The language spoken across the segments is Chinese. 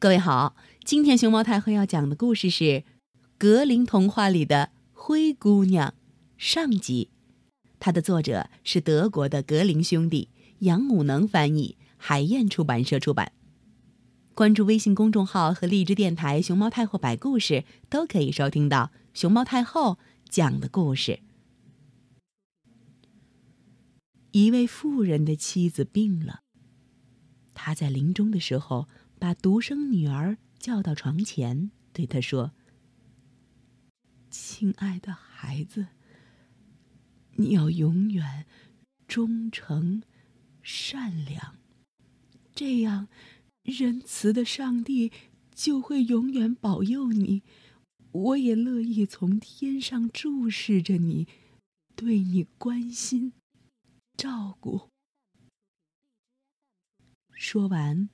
各位好，今天熊猫太后要讲的故事是《格林童话》里的灰姑娘上集。它的作者是德国的格林兄弟，杨武能翻译，海燕出版社出版。关注微信公众号和荔枝电台“熊猫太后”摆故事，都可以收听到熊猫太后讲的故事。一位富人的妻子病了，他在临终的时候。把独生女儿叫到床前，对她说：“亲爱的孩子，你要永远忠诚、善良，这样仁慈的上帝就会永远保佑你。我也乐意从天上注视着你，对你关心、照顾。”说完。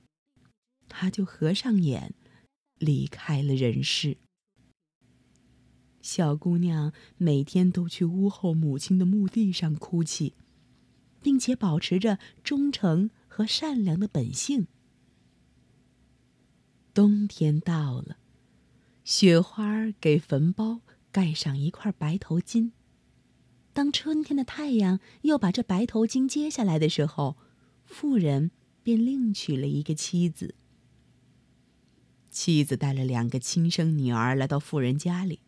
他就合上眼，离开了人世。小姑娘每天都去屋后母亲的墓地上哭泣，并且保持着忠诚和善良的本性。冬天到了，雪花给坟包盖上一块白头巾。当春天的太阳又把这白头巾揭下来的时候，妇人便另娶了一个妻子。妻子带了两个亲生女儿来到富人家里，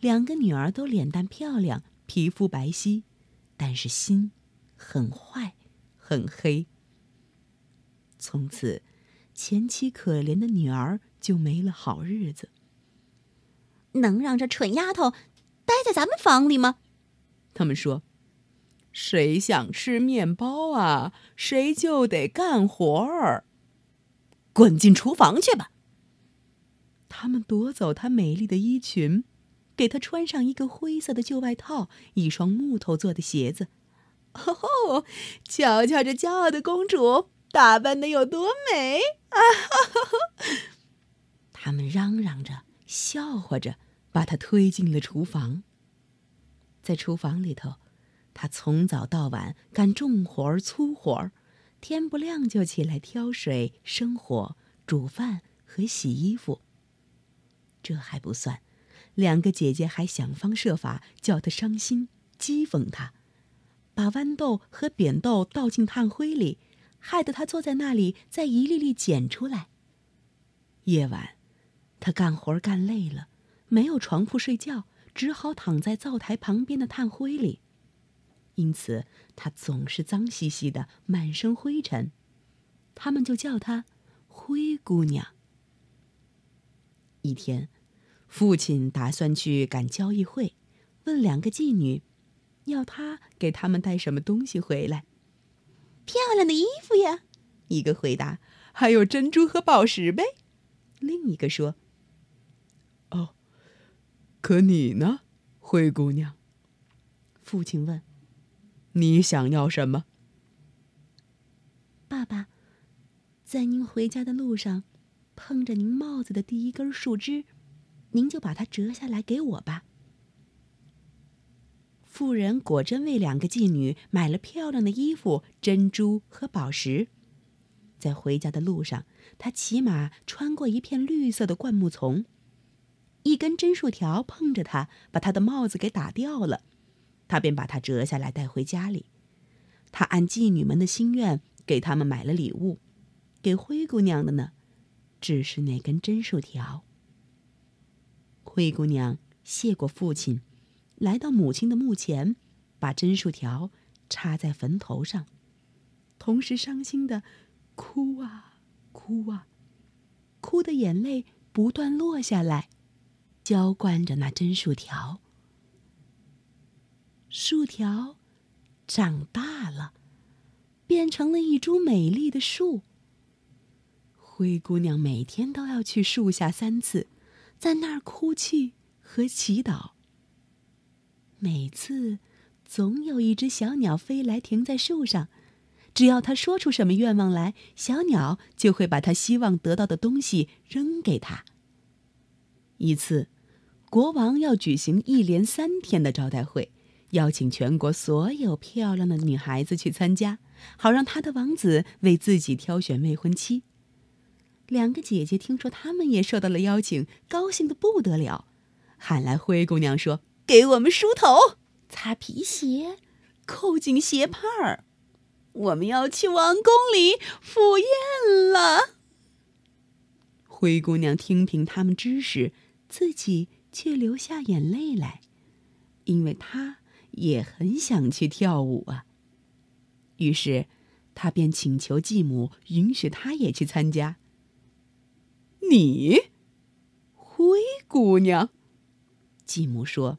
两个女儿都脸蛋漂亮，皮肤白皙，但是心很坏，很黑。从此，前妻可怜的女儿就没了好日子。能让这蠢丫头待在咱们房里吗？他们说：“谁想吃面包啊，谁就得干活儿。滚进厨房去吧。”他们夺走她美丽的衣裙，给她穿上一个灰色的旧外套，一双木头做的鞋子。哦，瞧瞧这骄傲的公主打扮的有多美啊！他们嚷嚷着，笑话着，把她推进了厨房。在厨房里头，她从早到晚干重活儿、粗活儿，天不亮就起来挑水、生火、煮饭和洗衣服。这还不算，两个姐姐还想方设法叫她伤心，讥讽她，把豌豆和扁豆倒进炭灰里，害得她坐在那里再一粒粒捡出来。夜晚，她干活干累了，没有床铺睡觉，只好躺在灶台旁边的炭灰里，因此她总是脏兮兮的，满身灰尘。他们就叫她灰姑娘。一天。父亲打算去赶交易会，问两个妓女，要他给他们带什么东西回来。漂亮的衣服呀，一个回答。还有珍珠和宝石呗，另一个说。哦，可你呢，灰姑娘？父亲问。你想要什么？爸爸，在您回家的路上，碰着您帽子的第一根树枝。您就把它折下来给我吧。妇人果真为两个妓女买了漂亮的衣服、珍珠和宝石。在回家的路上，他骑马穿过一片绿色的灌木丛，一根针树条碰着他，把他的帽子给打掉了。他便把它折下来带回家里。他按妓女们的心愿给他们买了礼物，给灰姑娘的呢，只是那根针树条。灰姑娘谢过父亲，来到母亲的墓前，把针树条插在坟头上，同时伤心的哭啊哭啊，哭的眼泪不断落下来，浇灌着那针树条。树条长大了，变成了一株美丽的树。灰姑娘每天都要去树下三次。在那儿哭泣和祈祷。每次，总有一只小鸟飞来停在树上，只要他说出什么愿望来，小鸟就会把他希望得到的东西扔给他。一次，国王要举行一连三天的招待会，邀请全国所有漂亮的女孩子去参加，好让他的王子为自己挑选未婚妻。两个姐姐听说他们也受到了邀请，高兴的不得了，喊来灰姑娘说：“给我们梳头、擦皮鞋、扣紧鞋帕儿，我们要去王宫里赴宴了。”灰姑娘听凭他们指使，自己却流下眼泪来，因为她也很想去跳舞啊。于是，她便请求继母允许她也去参加。你，灰姑娘，继母说：“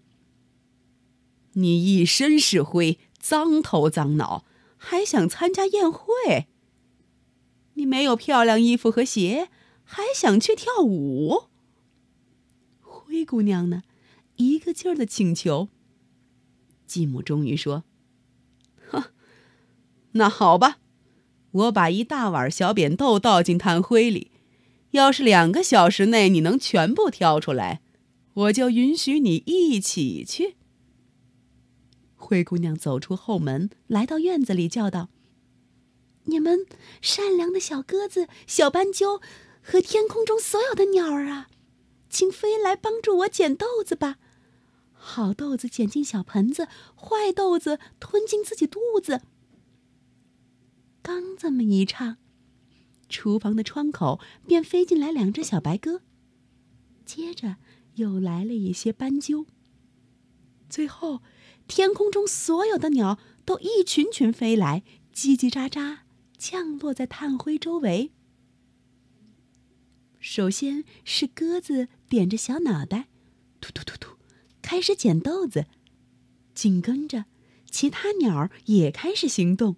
你一身是灰，脏头脏脑，还想参加宴会？你没有漂亮衣服和鞋，还想去跳舞？”灰姑娘呢，一个劲儿的请求。继母终于说：“哼，那好吧，我把一大碗小扁豆倒进炭灰里。”要是两个小时内你能全部挑出来，我就允许你一起去。灰姑娘走出后门，来到院子里，叫道：“你们善良的小鸽子、小斑鸠和天空中所有的鸟儿啊，请飞来帮助我捡豆子吧！好豆子捡进小盆子，坏豆子吞进自己肚子。”刚这么一唱。厨房的窗口便飞进来两只小白鸽，接着又来了一些斑鸠。最后，天空中所有的鸟都一群群飞来，叽叽喳喳降落在炭灰周围。首先是鸽子点着小脑袋，突突突突，开始捡豆子；紧跟着，其他鸟也开始行动。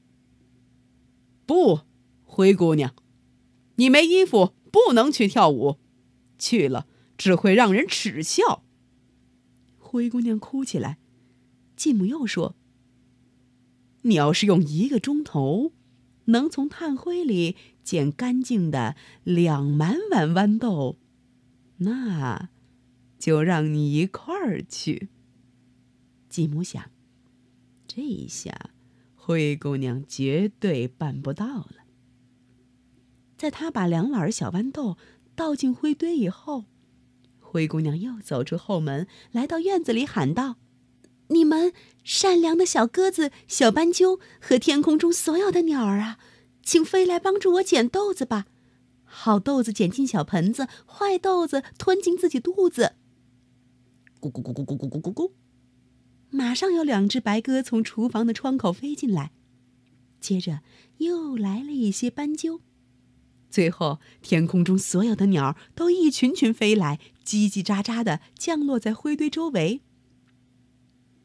不，灰姑娘，你没衣服，不能去跳舞，去了只会让人耻笑。灰姑娘哭起来。继母又说：“你要是用一个钟头，能从炭灰里捡干净的两满碗豌豆，那就让你一块儿去。”继母想，这一下。灰姑娘绝对办不到了。在她把两碗小豌豆倒进灰堆以后，灰姑娘又走出后门，来到院子里喊道：“你们善良的小鸽子、小斑鸠和天空中所有的鸟儿啊，请飞来帮助我捡豆子吧！好豆子捡进小盆子，坏豆子吞进自己肚子。”咕咕咕咕咕咕咕咕咕。马上有两只白鸽从厨房的窗口飞进来，接着又来了一些斑鸠，最后天空中所有的鸟都一群群飞来，叽叽喳喳的降落在灰堆周围。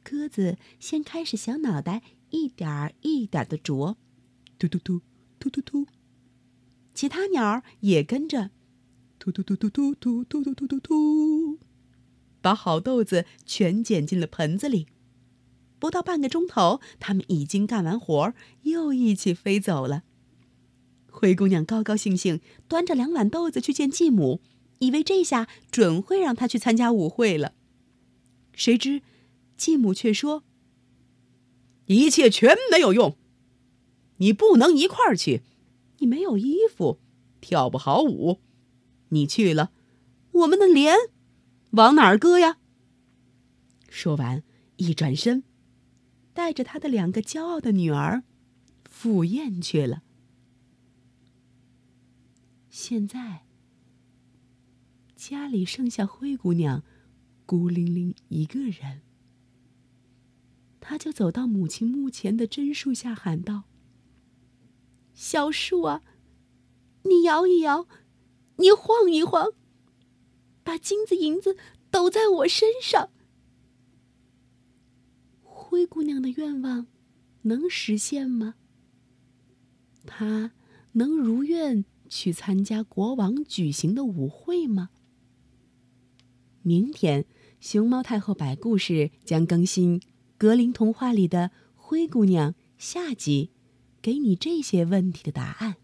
鸽子先开始小脑袋一点儿一点的啄，突突突突突突，其他鸟也跟着，突突突突突突突突突突，把好豆子全捡进了盆子里。不到半个钟头，他们已经干完活儿，又一起飞走了。灰姑娘高高兴兴端着两碗豆子去见继母，以为这下准会让她去参加舞会了。谁知，继母却说：“一切全没有用，你不能一块儿去，你没有衣服，跳不好舞，你去了，我们的脸往哪儿搁呀？”说完，一转身。带着他的两个骄傲的女儿赴宴去了。现在家里剩下灰姑娘孤零零一个人，他就走到母亲墓前的榛树下，喊道：“小树啊，你摇一摇，你晃一晃，把金子银子抖在我身上。”灰姑娘的愿望能实现吗？她能如愿去参加国王举行的舞会吗？明天，熊猫太后摆故事将更新《格林童话》里的灰姑娘下集，给你这些问题的答案。